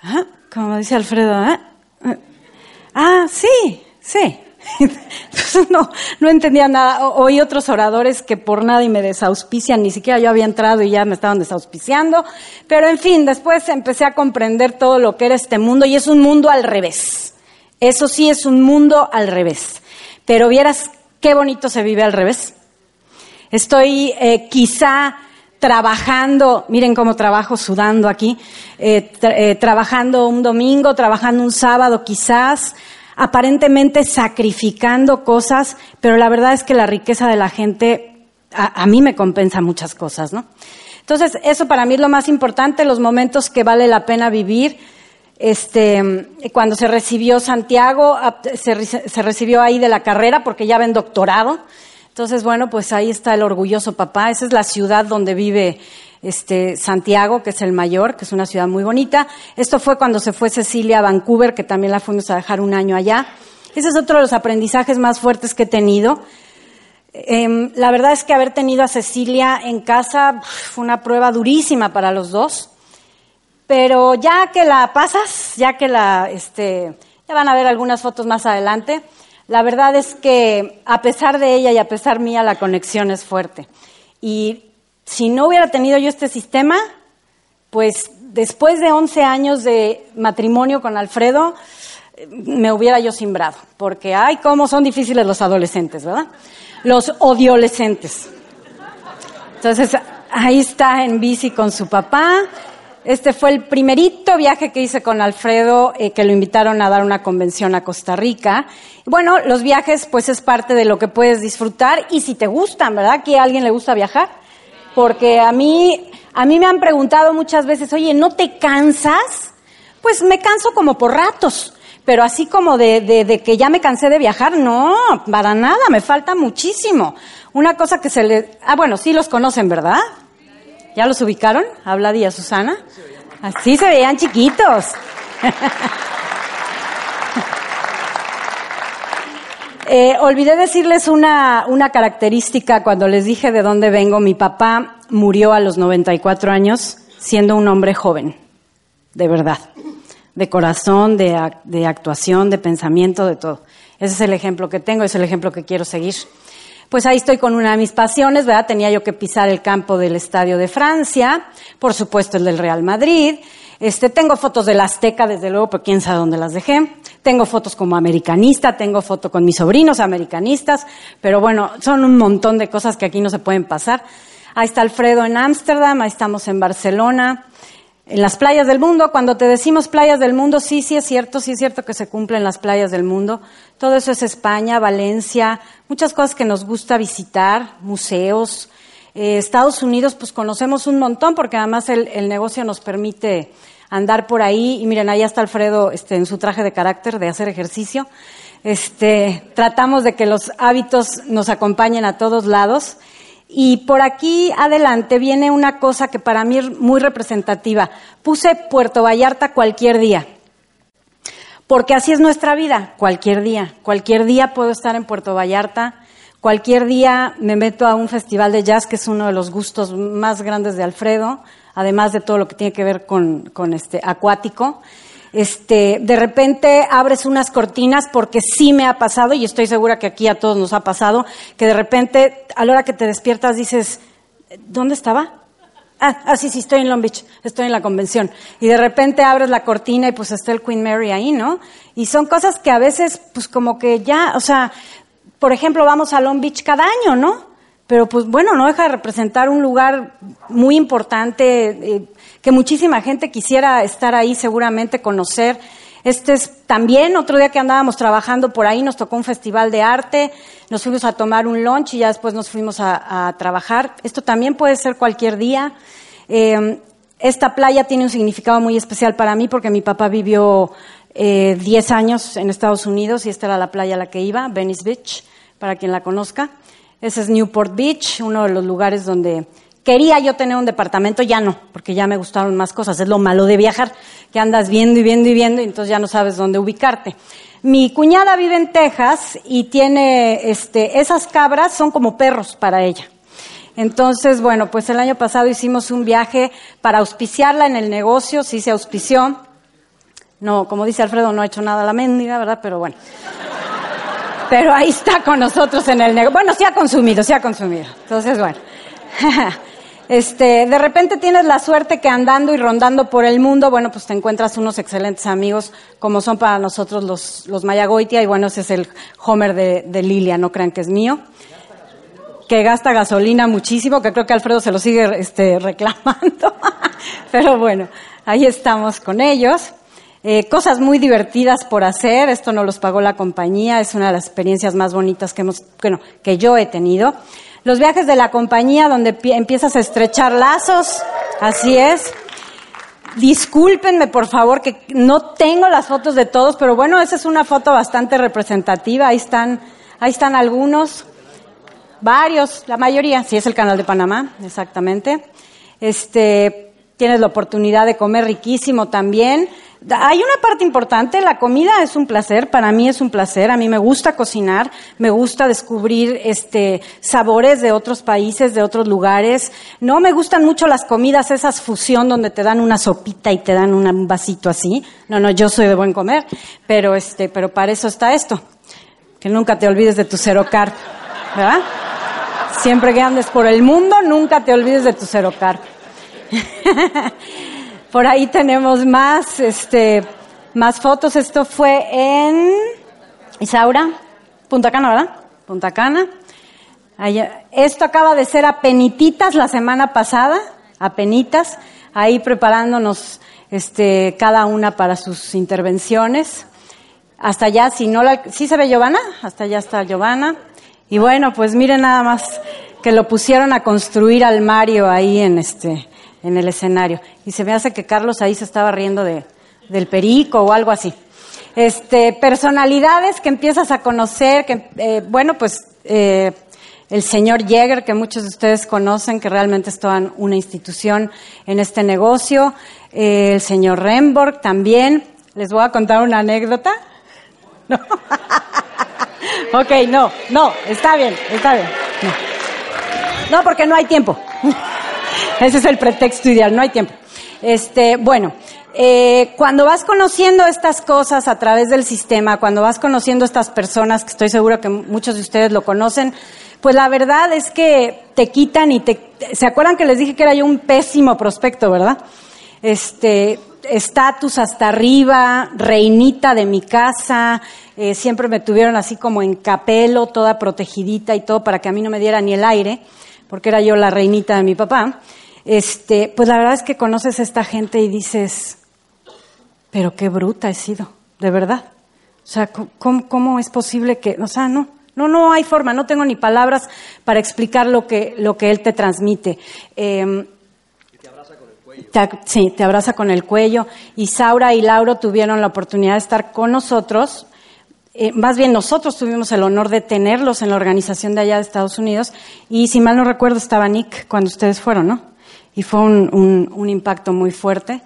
¿Ah? Como dice Alfredo, ¿eh? Ah, sí, sí. No, no entendía nada. oí otros oradores que por nada y me desauspician, ni siquiera yo había entrado y ya me estaban desauspiciando. Pero en fin, después empecé a comprender todo lo que era este mundo y es un mundo al revés. Eso sí es un mundo al revés. Pero vieras qué bonito se vive al revés. Estoy eh, quizá trabajando, miren cómo trabajo sudando aquí, eh, eh, trabajando un domingo, trabajando un sábado quizás, aparentemente sacrificando cosas, pero la verdad es que la riqueza de la gente a, mí me compensa muchas cosas, ¿no? Entonces, eso para mí es lo más importante, los momentos que vale la pena vivir. Este, cuando se recibió Santiago, se, se recibió ahí de la carrera porque ya ven doctorado. Entonces, bueno, pues ahí está el orgulloso papá. Esa es la ciudad donde vive este, Santiago, que es el mayor, que es una ciudad muy bonita. Esto fue cuando se fue Cecilia a Vancouver, que también la fuimos a dejar un año allá. Ese es otro de los aprendizajes más fuertes que he tenido. Em, la verdad es que haber tenido a Cecilia en casa fue una prueba durísima para los dos. Pero ya que la pasas, ya que la, este, ya van a ver algunas fotos más adelante, la verdad es que a pesar de ella y a pesar mía, la conexión es fuerte. Y si no hubiera tenido yo este sistema, pues después de 11 años de matrimonio con Alfredo, me hubiera yo simbrado. Porque, ay, cómo son difíciles los adolescentes, ¿verdad? Los odiolescentes. Entonces, ahí está en bici con su papá, este fue el primerito viaje que hice con Alfredo, eh, que lo invitaron a dar una convención a Costa Rica. Bueno, los viajes pues es parte de lo que puedes disfrutar y si te gustan, ¿verdad? ¿Que a alguien le gusta viajar? Porque a mí, a mí me han preguntado muchas veces, oye, ¿no te cansas? Pues me canso como por ratos, pero así como de, de, de que ya me cansé de viajar, no, para nada, me falta muchísimo. Una cosa que se le... Ah, bueno, sí los conocen, ¿verdad? ¿Ya los ubicaron? A Vlad y a Susana. Así se veían chiquitos. Eh, olvidé decirles una, una característica cuando les dije de dónde vengo. Mi papá murió a los 94 años siendo un hombre joven, de verdad, de corazón, de, de actuación, de pensamiento, de todo. Ese es el ejemplo que tengo, es el ejemplo que quiero seguir pues ahí estoy con una de mis pasiones, ¿verdad? Tenía yo que pisar el campo del Estadio de Francia, por supuesto el del Real Madrid. Este, tengo fotos del Azteca, desde luego, pero quién sabe dónde las dejé. Tengo fotos como americanista, tengo foto con mis sobrinos americanistas, pero bueno, son un montón de cosas que aquí no se pueden pasar. Ahí está Alfredo en Ámsterdam, ahí estamos en Barcelona en las playas del mundo. Cuando te decimos playas del mundo, sí, sí es cierto, sí es cierto que se cumplen las playas del mundo. Todo eso es España, Valencia, muchas cosas que nos gusta visitar, museos. Eh, Estados Unidos, pues conocemos un montón porque además el, negocio nos permite andar por ahí. Y miren, ahí está Alfredo este, en su traje de carácter de hacer ejercicio. Este, tratamos de que los hábitos nos acompañen a todos lados. Y por aquí adelante viene una cosa que para mí es muy representativa. Puse Puerto Vallarta cualquier día. porque así es nuestra vida, cualquier día. Cualquier día puedo estar en Puerto Vallarta, cualquier día me meto a un festival de jazz, que es uno de los gustos más grandes de Alfredo, además de todo lo que tiene que ver con, con este acuático. Este, de repente abres unas cortinas porque sí me ha pasado y estoy segura que aquí a todos nos ha pasado, que de repente a la hora que te despiertas dices, ¿dónde estaba? Ah, ah, sí, sí, estoy en Long Beach, estoy en la convención. Y de repente abres la cortina y pues está el Queen Mary ahí, ¿no? Y son cosas que a veces, pues como que ya, o sea, por ejemplo, vamos a Long Beach cada año, ¿no? Pero pues bueno, no deja de representar un lugar muy importante, eh, que muchísima gente quisiera estar ahí, seguramente conocer. Este es también otro día que andábamos trabajando por ahí, nos tocó un festival de arte, nos fuimos a tomar un lunch y ya después nos fuimos a, trabajar. Esto también puede ser cualquier día. Eh, esta playa tiene un significado muy especial para mí porque mi papá vivió eh, 10 años en Estados Unidos y esta era la playa a la que iba, Venice Beach, para quien la conozca. Ese es Newport Beach, uno de los lugares donde Quería yo tener un departamento, ya no, porque ya me gustaron más cosas. Es lo malo de viajar, que andas viendo y viendo y viendo y entonces ya no sabes dónde ubicarte. Mi cuñada vive en Texas y tiene, este, esas cabras son como perros para ella. Entonces, bueno, pues el año pasado hicimos un viaje para auspiciarla en el negocio, sí se auspició. No, como dice Alfredo, no ha hecho nada la mendiga, ¿verdad? Pero bueno. Pero ahí está con nosotros en el negocio. Bueno, sí ha consumido, sí ha consumido. Entonces, bueno. Este, de repente tienes la suerte que andando y rondando por el mundo, bueno, pues te encuentras unos excelentes amigos, como son para nosotros los, los Mayagoitia, y bueno, ese es el Homer de, Lilia, no crean que es mío. Que gasta gasolina muchísimo, que creo que Alfredo se lo sigue este, reclamando. Pero bueno, ahí estamos con ellos. Eh, cosas muy divertidas por hacer, esto no los pagó la compañía, es una de las experiencias más bonitas que hemos, bueno, que yo he tenido. Los viajes de la compañía donde empiezas a estrechar lazos, así es. Discúlpenme, por favor, que no tengo las fotos de todos, pero bueno, esa es una foto bastante representativa. Ahí están, ahí están algunos, varios, la mayoría. Sí, es el canal de Panamá, exactamente. Este, tienes la oportunidad de comer riquísimo también. Hay una parte importante, la comida es un placer, para mí es un placer, a mí me gusta cocinar, me gusta descubrir este sabores de otros países, de otros lugares. No me gustan mucho las comidas, esas fusión donde te dan una sopita y te dan un vasito así. No, no, yo soy de buen comer, pero este, pero para eso está esto. Que nunca te olvides de tu cero carb, ¿verdad? Siempre que andes por el mundo, nunca te olvides de tu cero carb. Por ahí tenemos más, este, más fotos. Esto fue en Isaura, Punta Cana, ¿verdad? Punta Cana. esto acaba de ser a penititas la semana pasada, a penitas, ahí preparándonos este, cada una para sus intervenciones. Hasta allá, si no la, ¿sí se ve Giovanna? Hasta allá está Giovanna. Y bueno, pues miren nada más que lo pusieron a construir al Mario ahí en este, en el escenario. Y se me hace que Carlos ahí se estaba riendo de, del perico o algo así. Este, personalidades que empiezas a conocer, que, eh, bueno, pues eh, el señor Jäger, que muchos de ustedes conocen, que realmente es toda una institución en este negocio, eh, el señor Remborg también. Les voy a contar una anécdota. No. ok, no, no, está bien, está bien. No, no porque no hay tiempo. Ese es el pretexto ideal, no hay tiempo. Este, bueno, eh, cuando vas conociendo estas cosas a través del sistema, cuando vas conociendo estas personas, que estoy seguro que muchos de ustedes lo conocen, pues la verdad es que te quitan y te... ¿Se acuerdan que les dije que era yo un pésimo prospecto, verdad? Este, estatus hasta arriba, reinita de mi casa, eh, siempre me tuvieron así como en capelo, toda protegidita y todo para que a mí no me diera ni el aire porque era yo la reinita de mi papá, este, pues la verdad es que conoces a esta gente y dices, pero qué bruta he sido, de verdad. O sea, ¿cómo, es posible que, o sea, no, no, no hay forma, no tengo ni palabras para explicar lo que, lo que él te transmite. Eh, te abraza con el cuello. sí, te abraza con el cuello. Y Saura y Lauro tuvieron la oportunidad de estar con nosotros eh, más bien nosotros tuvimos el honor de tenerlos en la organización de allá de Estados Unidos y si mal no recuerdo estaba Nick cuando ustedes fueron, ¿no? Y fue un, un, impacto muy fuerte.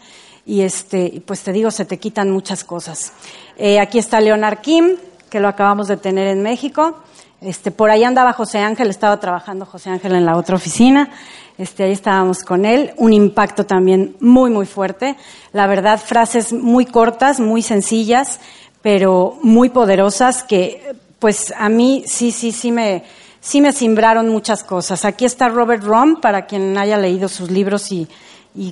y este, pues te digo, se te quitan muchas cosas. Eh, aquí está Leonard Kim, que lo acabamos de tener en México. Este, por ahí andaba José Ángel, estaba trabajando José Ángel en la otra oficina. Este, ahí estábamos con él. Un impacto también muy, muy fuerte. La verdad, frases muy cortas, muy sencillas, pero muy poderosas que, pues a mí sí, sí, sí me, sí me simbraron muchas cosas. Aquí está Robert Rom, para quien haya leído sus libros y,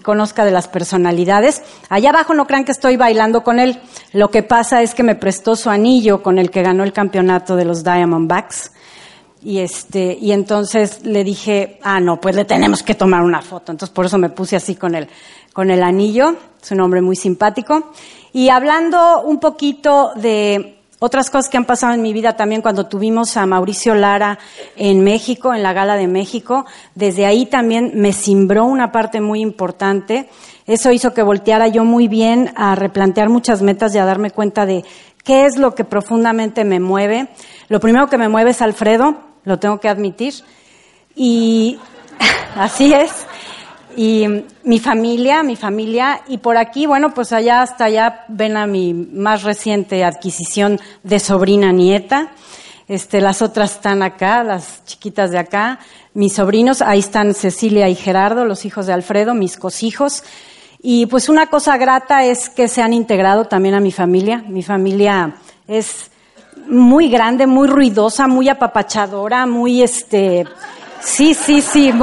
conozca de las personalidades. Allá abajo no crean que estoy bailando con él. Lo que pasa es que me prestó su anillo con el que ganó el campeonato de los Diamondbacks. Y este, y entonces le dije, ah, no, pues le tenemos que tomar una foto. Entonces por eso me puse así con el, con el anillo. Es un hombre muy simpático. Y hablando un poquito de otras cosas que han pasado en mi vida también cuando tuvimos a Mauricio Lara en México, en la Gala de México, desde ahí también me cimbró una parte muy importante. Eso hizo que volteara yo muy bien a replantear muchas metas y a darme cuenta de qué es lo que profundamente me mueve. Lo primero que me mueve es Alfredo, lo tengo que admitir. Y así es. Mi familia, mi familia, y por aquí, bueno, pues allá hasta allá ven a mi más reciente adquisición de sobrina nieta. Este, las otras están acá, las chiquitas de acá. Mis sobrinos, ahí están Cecilia y Gerardo, los hijos de Alfredo, mis cosijos. Y pues una cosa grata es que se han integrado también a mi familia. Mi familia es muy grande, muy ruidosa, muy apapachadora, muy este, sí, sí, sí,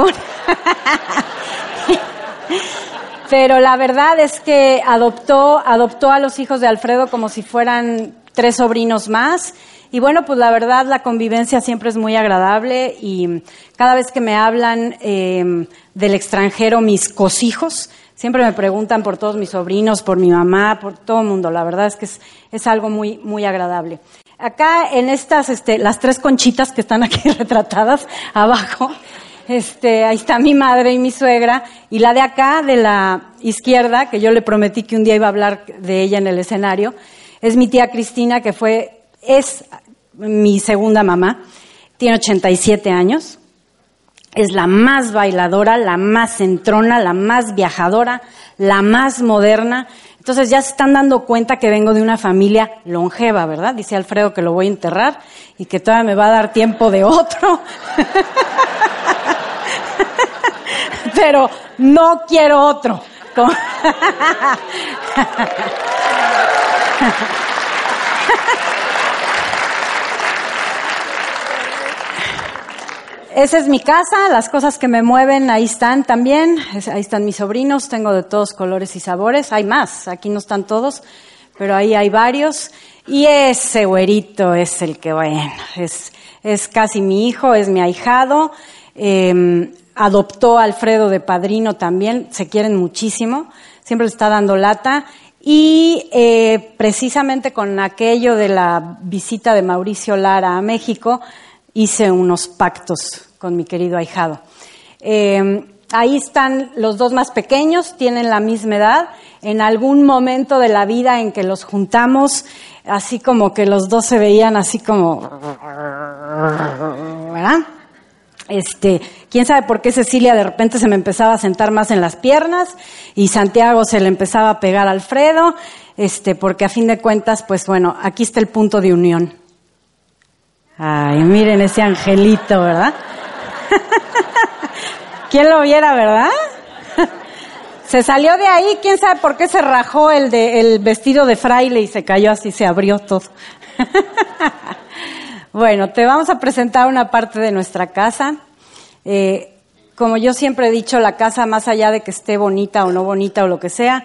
pero la verdad es que adoptó, adoptó a los hijos de Alfredo como si fueran tres sobrinos más. Y bueno, pues la verdad la convivencia siempre es muy agradable y cada vez que me hablan eh, del extranjero, mis cosijos, siempre me preguntan por todos mis sobrinos, por mi mamá, por todo el mundo. La verdad es que es, es algo muy, muy agradable. Acá en estas, este, las tres conchitas que están aquí retratadas abajo, este, ahí está mi madre y mi suegra, y la de acá, de la izquierda, que yo le prometí que un día iba a hablar de ella en el escenario, es mi tía Cristina, que fue, es mi segunda mamá, tiene 87 años, es la más bailadora, la más centrona, la más viajadora, la más moderna, entonces ya se están dando cuenta que vengo de una familia longeva, ¿verdad? Dice Alfredo que lo voy a enterrar y que todavía me va a dar tiempo de otro. Pero no quiero otro. Esa es mi casa, las cosas que me mueven ahí están también, ahí están mis sobrinos, tengo de todos colores y sabores, hay más, aquí no están todos, pero ahí hay varios. Y ese güerito es el que, bueno, es, es casi mi hijo, es mi ahijado, eh, adoptó a Alfredo de padrino también, se quieren muchísimo, siempre le está dando lata. Y eh, precisamente con aquello de la visita de Mauricio Lara a México, hice unos pactos con mi querido ahijado. Eh, ahí están los dos más pequeños, tienen la misma edad. En algún momento de la vida en que los juntamos, así como que los dos se veían así como. Este, quién sabe por qué Cecilia de repente se me empezaba a sentar más en las piernas y Santiago se le empezaba a pegar a Alfredo, este, porque a fin de cuentas, pues bueno, aquí está el punto de unión. Ay, miren ese angelito, ¿verdad? ¿Quién lo viera, verdad? Se salió de ahí, quién sabe por qué se rajó el, de, el vestido de fraile y se cayó así, se abrió todo. Bueno, te vamos a presentar una parte de nuestra casa. Eh, como yo siempre he dicho, la casa, más allá de que esté bonita o no bonita o lo que sea,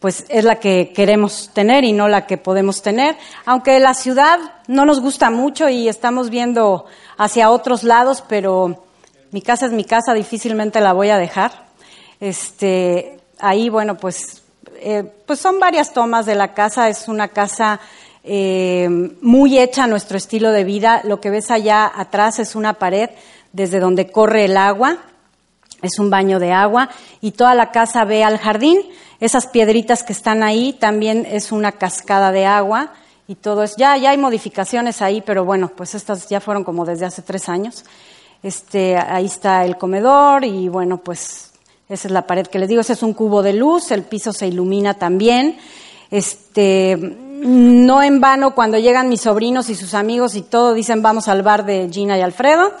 pues es la que queremos tener y no la que podemos tener. Aunque la ciudad no nos gusta mucho y estamos viendo hacia otros lados, pero mi casa es mi casa, difícilmente la voy a dejar. Este, ahí, bueno, pues, eh, pues son varias tomas de la casa. Es una casa eh, muy hecha a nuestro estilo de vida. Lo que ves allá atrás es una pared desde donde corre el agua. Es un baño de agua y toda la casa ve al jardín. Esas piedritas que están ahí también es una cascada de agua y todo es, ya, ya hay modificaciones ahí, pero bueno, pues estas ya fueron como desde hace tres años. Este, ahí está el comedor y bueno, pues Esa es la pared que les digo, ese es un cubo de luz, el piso se ilumina también. Este, no en vano cuando llegan mis sobrinos y sus amigos y todo dicen vamos al bar de Gina y Alfredo.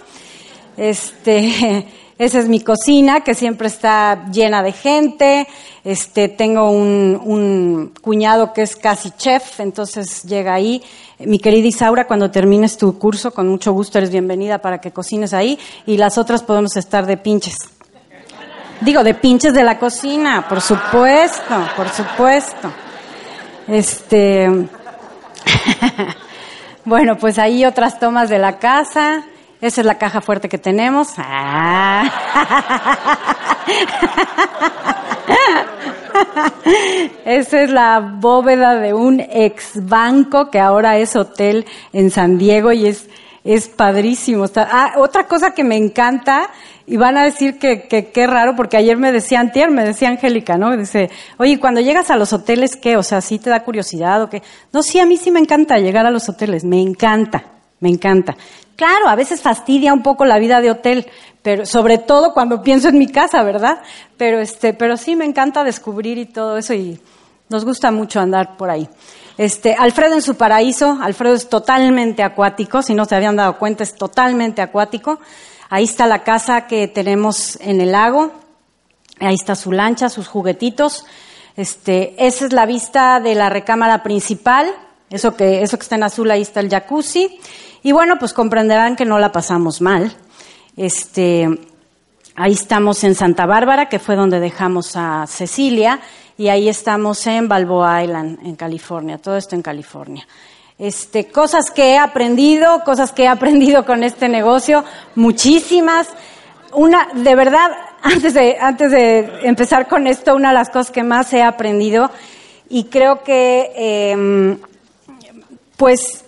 Este, esa es mi cocina que siempre está llena de gente. Este, tengo un, un cuñado que es casi chef, entonces llega ahí. Mi querida Isaura, cuando termines tu curso, con mucho gusto eres bienvenida para que cocines ahí y las otras podemos estar de pinches. Digo, de pinches de la cocina, por supuesto, por supuesto. Este, bueno, pues ahí otras tomas de la casa. Esa es la caja fuerte que tenemos. Ah. Esa es la bóveda de un ex banco que ahora es hotel en San Diego y es, es padrísimo. Ah, otra cosa que me encanta y van a decir que qué raro, porque ayer me decía Antier, me decía Angélica, ¿no? Dice, oye, cuando llegas a los hoteles, ¿qué? O sea, ¿sí te da curiosidad o qué? No, sí, a mí sí me encanta llegar a los hoteles, me encanta, me encanta. Claro, a veces fastidia un poco la vida de hotel, pero sobre todo cuando pienso en mi casa, ¿verdad? Pero este, pero sí me encanta descubrir y todo eso y nos gusta mucho andar por ahí. Este, Alfredo en su paraíso, Alfredo es totalmente acuático, si no se habían dado cuenta, es totalmente acuático. Ahí está la casa que tenemos en el lago. Ahí está su lancha, sus juguetitos. Este, esa es la vista de la recámara principal. Eso que, eso que está en azul, ahí está el jacuzzi. Y bueno, pues comprenderán que no la pasamos mal. Este, ahí estamos en Santa Bárbara, que fue donde dejamos a Cecilia, y ahí estamos en Balboa Island, en California. Todo esto en California. Este, cosas que he aprendido, cosas que he aprendido con este negocio, muchísimas. Una, de verdad, antes de, antes de empezar con esto, una de las cosas que más he aprendido y creo que, eh, pues,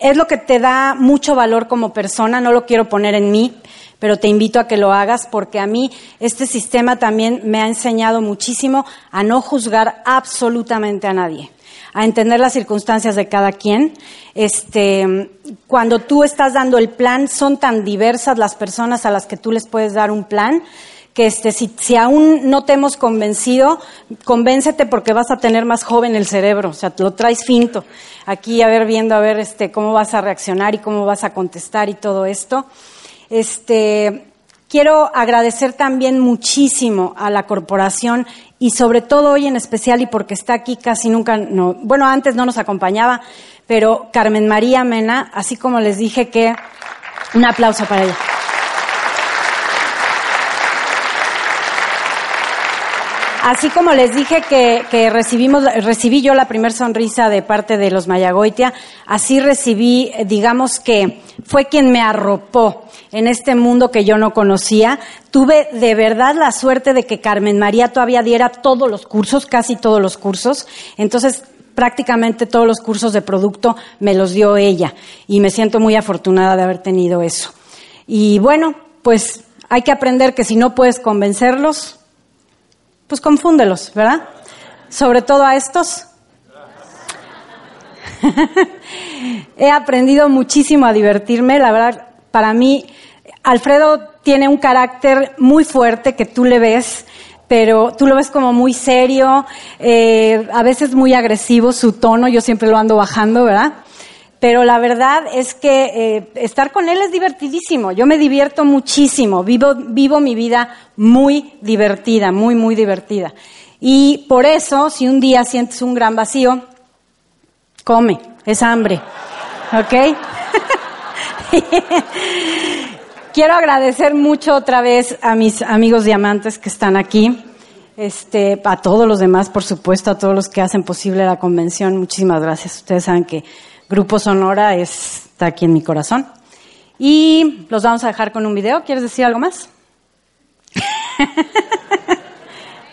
es lo que te da mucho valor como persona, no lo quiero poner en mí, pero te invito a que lo hagas porque a mí este sistema también me ha enseñado muchísimo a no juzgar absolutamente a nadie a entender las circunstancias de cada quien. Este, cuando tú estás dando el plan, son tan diversas las personas a las que tú les puedes dar un plan que este, si, si aún no te hemos convencido, convéncete porque vas a tener más joven el cerebro, o sea, lo traes finto. Aquí a ver, viendo a ver este, cómo vas a reaccionar y cómo vas a contestar y todo esto. Este, quiero agradecer también muchísimo a la corporación y sobre todo hoy en especial y porque está aquí casi nunca, no, bueno, antes no nos acompañaba, pero Carmen María Mena, así como les dije que un aplauso para ella. Así como les dije que, que recibimos, recibí yo la primer sonrisa de parte de los Mayagoitia, así recibí, digamos que fue quien me arropó en este mundo que yo no conocía. Tuve de verdad la suerte de que Carmen María todavía diera todos los cursos, casi todos los cursos. Entonces, prácticamente todos los cursos de producto me los dio ella y me siento muy afortunada de haber tenido eso. Y bueno, pues hay que aprender que si no puedes convencerlos, pues confúndelos, ¿verdad? Sobre todo a estos. He aprendido muchísimo a divertirme, la verdad, para mí, Alfredo tiene un carácter muy fuerte que tú le ves, pero tú lo ves como muy serio, eh, a veces muy agresivo su tono, yo siempre lo ando bajando, ¿verdad? Pero la verdad es que eh, estar con él es divertidísimo. Yo me divierto muchísimo. Vivo, vivo mi vida muy divertida, muy, muy divertida. Y por eso, si un día sientes un gran vacío, come, es hambre. ¿Ok? Quiero agradecer mucho otra vez a mis amigos diamantes que están aquí. Este, a todos los demás, por supuesto, a todos los que hacen posible la convención. Muchísimas gracias. Ustedes saben que Grupo Sonora está aquí en mi corazón. Y los vamos a dejar con un video. ¿Quieres decir algo más?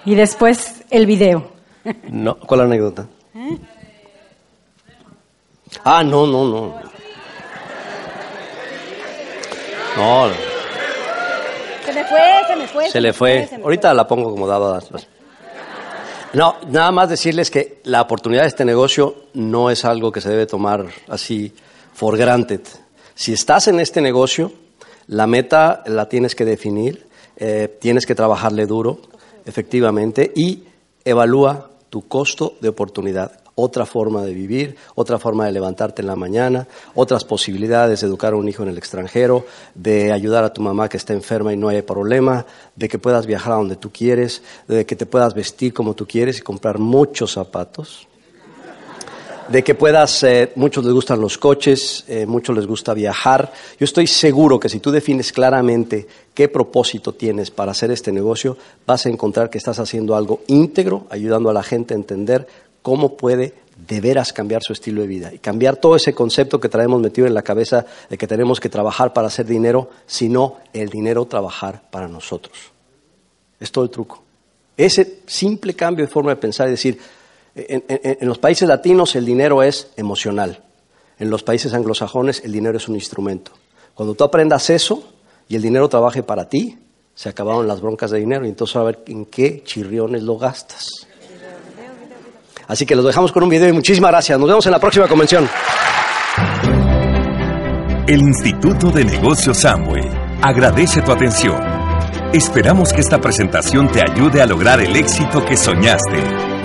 y después el video. no, ¿cuál anécdota? ¿Eh? Ah, no, no, no. No. Se me fue, se me fue. Se, le fue. Ahorita la pongo como dada. No, nada más decirles que la oportunidad de este negocio no es algo que se debe tomar así for granted. Si estás en este negocio, la meta la tienes que definir, eh, tienes que trabajarle duro. efectivamente, y evalúa tu costo de oportunidad. Otra forma de vivir, otra forma de levantarte en la mañana, otras posibilidades de educar a un hijo en el extranjero, de ayudar a tu mamá que está enferma y no hay problema, de que puedas viajar a donde tú quieres, de que te puedas vestir como tú quieres y comprar muchos zapatos de que puedas, eh, muchos les gustan los coches, eh, muchos les gusta viajar. Yo estoy seguro que si tú defines claramente qué propósito tienes para hacer este negocio, vas a encontrar que estás haciendo algo íntegro, ayudando a la gente a entender cómo puede de veras cambiar su estilo de vida y cambiar todo ese concepto que traemos metido en la cabeza de que tenemos que trabajar para hacer dinero, sino el dinero trabajar para nosotros. Es todo el truco. Ese simple cambio de forma de pensar y decir, en, los países latinos el dinero es emocional. En los países anglosajones el dinero es un instrumento. Cuando tú aprendas eso y el dinero trabaje para ti, se acabaron las broncas de dinero y entonces a ver en qué chirriones lo gastas. Así que los dejamos con un video y muchísimas gracias. Nos vemos en la próxima convención. El Instituto de Negocios Samway agradece tu atención. Esperamos que esta presentación te ayude a lograr el éxito que soñaste.